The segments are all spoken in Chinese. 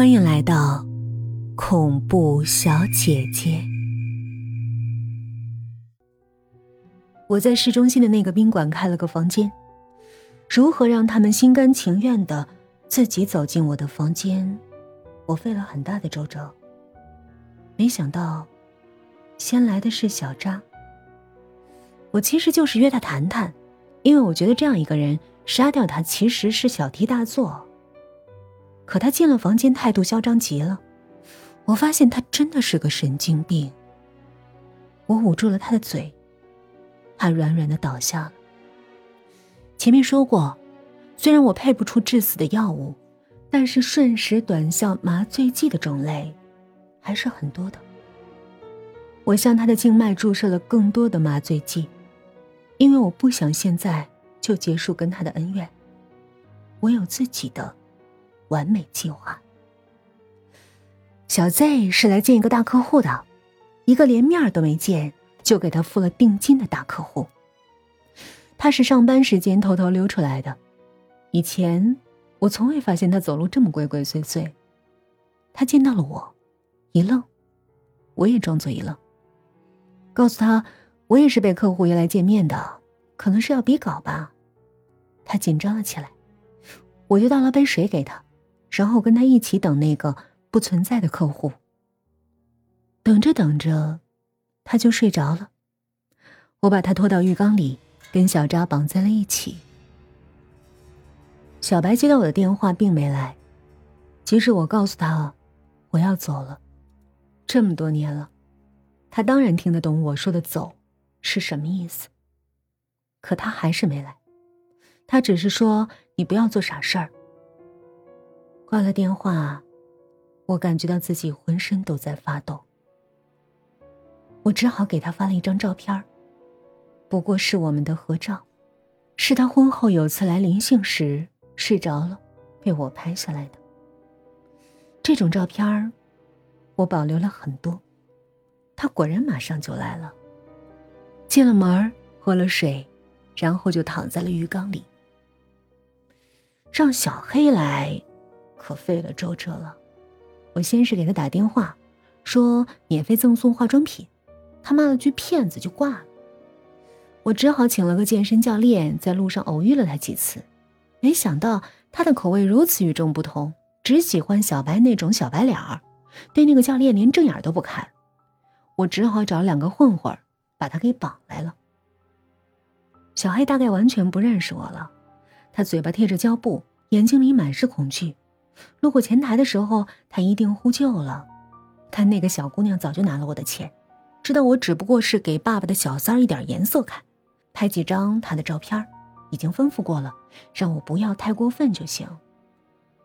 欢迎来到恐怖小姐姐。我在市中心的那个宾馆开了个房间，如何让他们心甘情愿的自己走进我的房间？我费了很大的周折。没想到，先来的是小扎。我其实就是约他谈谈，因为我觉得这样一个人杀掉他其实是小题大做。可他进了房间，态度嚣张极了。我发现他真的是个神经病。我捂住了他的嘴，他软软的倒下了。前面说过，虽然我配不出致死的药物，但是瞬时短效麻醉剂的种类还是很多的。我向他的静脉注射了更多的麻醉剂，因为我不想现在就结束跟他的恩怨。我有自己的。完美计划。小 Z 是来见一个大客户的，一个连面都没见就给他付了定金的大客户。他是上班时间偷偷溜出来的，以前我从未发现他走路这么鬼鬼祟祟。他见到了我，一愣，我也装作一愣，告诉他我也是被客户约来见面的，可能是要比稿吧。他紧张了起来，我就倒了杯水给他。然后跟他一起等那个不存在的客户。等着等着，他就睡着了。我把他拖到浴缸里，跟小扎绑在了一起。小白接到我的电话，并没来。即使我告诉他我要走了，这么多年了，他当然听得懂我说的“走”是什么意思。可他还是没来。他只是说：“你不要做傻事儿。”挂了电话，我感觉到自己浑身都在发抖。我只好给他发了一张照片不过是我们的合照，是他婚后有次来临幸时睡着了，被我拍下来的。这种照片我保留了很多。他果然马上就来了，进了门喝了水，然后就躺在了浴缸里。让小黑来。可费了周折了。我先是给他打电话，说免费赠送化妆品，他骂了句骗子就挂了。我只好请了个健身教练，在路上偶遇了他几次，没想到他的口味如此与众不同，只喜欢小白那种小白脸儿，对那个教练连正眼都不看。我只好找两个混混把他给绑来了。小黑大概完全不认识我了，他嘴巴贴着胶布，眼睛里满是恐惧。路过前台的时候，他一定呼救了。但那个小姑娘早就拿了我的钱，知道我只不过是给爸爸的小三儿一点颜色看，拍几张他的照片，已经吩咐过了，让我不要太过分就行。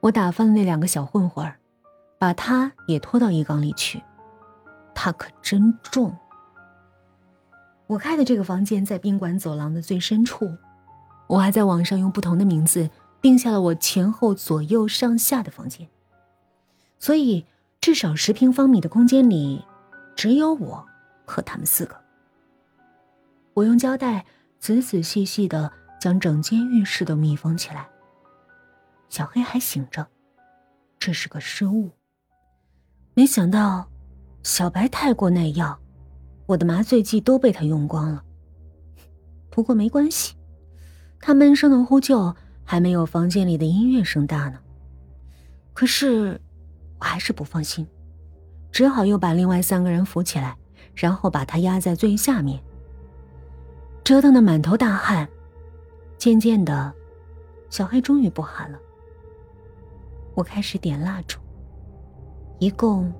我打发了那两个小混混，把他也拖到浴缸里去。他可真重。我开的这个房间在宾馆走廊的最深处，我还在网上用不同的名字。定下了我前后左右上下的房间，所以至少十平方米的空间里，只有我和他们四个。我用胶带仔仔细细的将整间浴室都密封起来。小黑还醒着，这是个失误。没想到小白太过耐药，我的麻醉剂都被他用光了。不过没关系，他闷声的呼救。还没有房间里的音乐声大呢。可是，我还是不放心，只好又把另外三个人扶起来，然后把他压在最下面。折腾的满头大汗，渐渐的，小黑终于不喊了。我开始点蜡烛，一共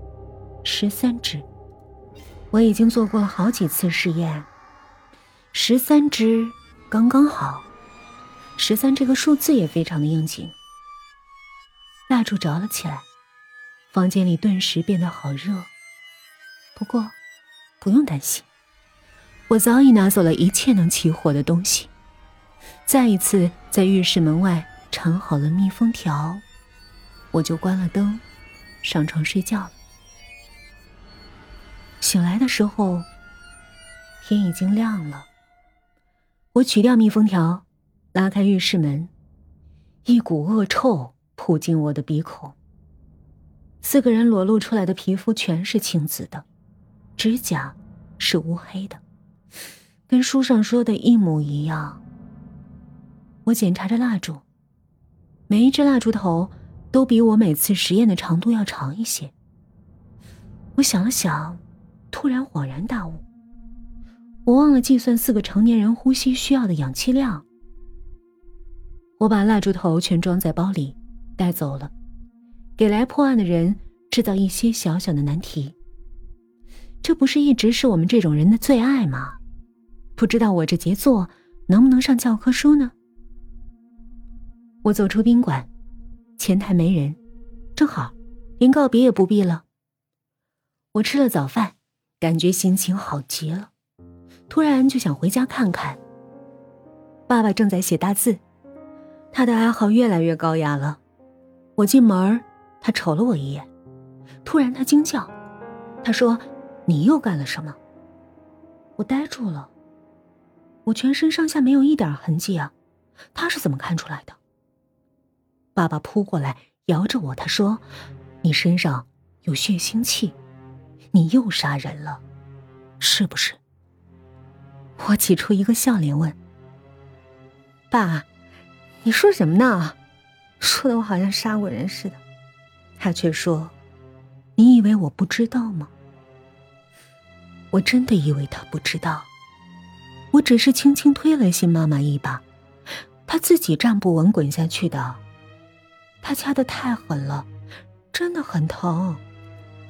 十三支。我已经做过了好几次试验，十三支刚刚好。十三这个数字也非常的应景。蜡烛着了起来，房间里顿时变得好热。不过，不用担心，我早已拿走了一切能起火的东西。再一次在浴室门外缠好了密封条，我就关了灯，上床睡觉了。醒来的时候，天已经亮了。我取掉密封条。拉开浴室门，一股恶臭扑进我的鼻孔。四个人裸露出来的皮肤全是青紫的，指甲是乌黑的，跟书上说的一模一样。我检查着蜡烛，每一支蜡烛头都比我每次实验的长度要长一些。我想了想，突然恍然大悟，我忘了计算四个成年人呼吸需要的氧气量。我把蜡烛头全装在包里，带走了。给来破案的人制造一些小小的难题，这不是一直是我们这种人的最爱吗？不知道我这杰作能不能上教科书呢？我走出宾馆，前台没人，正好，连告别也不必了。我吃了早饭，感觉心情好极了，突然就想回家看看。爸爸正在写大字，他的爱好越来越高雅了。我进门。他瞅了我一眼，突然他惊叫：“他说，你又干了什么？”我呆住了。我全身上下没有一点痕迹啊，他是怎么看出来的？爸爸扑过来摇着我，他说：“你身上有血腥气，你又杀人了，是不是？”我挤出一个笑脸问：“爸，你说什么呢？说的我好像杀过人似的。”他却说：“你以为我不知道吗？”我真的以为他不知道。我只是轻轻推了新妈妈一把，她自己站不稳，滚下去的。他掐的太狠了，真的很疼。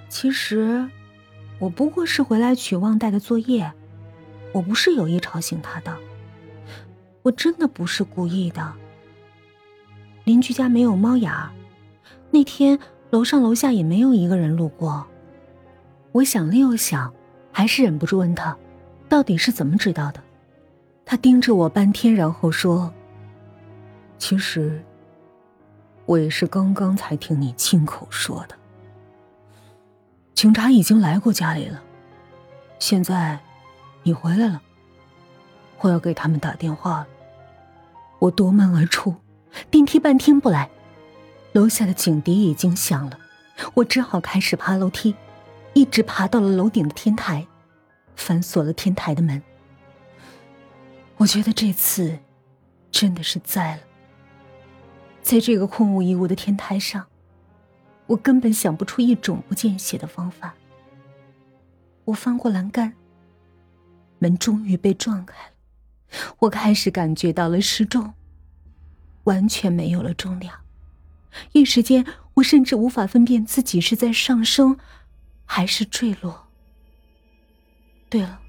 其实，我不过是回来取忘带的作业，我不是有意吵醒他的。我真的不是故意的。邻居家没有猫眼儿，那天。楼上楼下也没有一个人路过。我想了又想，还是忍不住问他：“到底是怎么知道的？”他盯着我半天，然后说：“其实，我也是刚刚才听你亲口说的。警察已经来过家里了，现在你回来了，我要给他们打电话了。”我夺门而出，电梯半天不来。楼下的警笛已经响了，我只好开始爬楼梯，一直爬到了楼顶的天台，反锁了天台的门。我觉得这次真的是栽了，在这个空无一物的天台上，我根本想不出一种不见血的方法。我翻过栏杆，门终于被撞开了，我开始感觉到了失重，完全没有了重量。一时间，我甚至无法分辨自己是在上升，还是坠落。对了，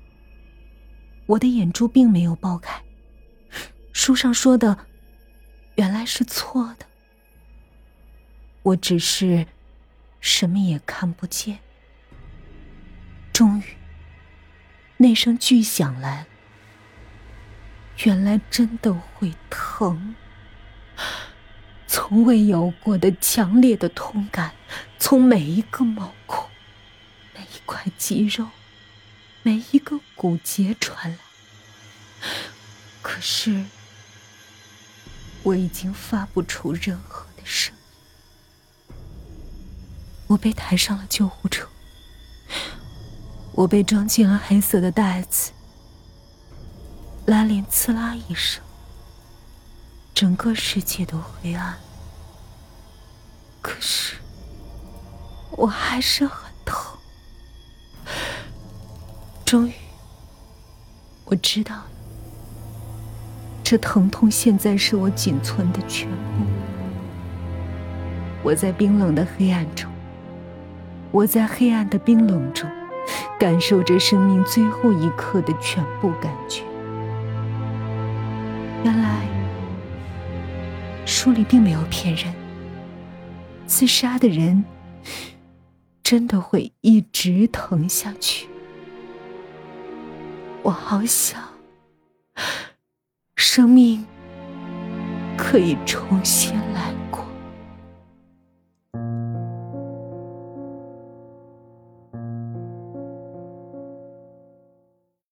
我的眼珠并没有爆开，书上说的原来是错的。我只是什么也看不见。终于，那声巨响来了。原来真的会疼。从未有过的强烈的痛感，从每一个毛孔、每一块肌肉、每一个骨节传来。可是，我已经发不出任何的声音。我被抬上了救护车，我被装进了黑色的袋子。拉链刺啦一声。整个世界都灰暗，可是我还是很疼。终于，我知道了，这疼痛现在是我仅存的全部。我在冰冷的黑暗中，我在黑暗的冰冷中，感受着生命最后一刻的全部感觉。原来。书里并没有骗人，自杀的人真的会一直疼下去。我好想，生命可以重新来。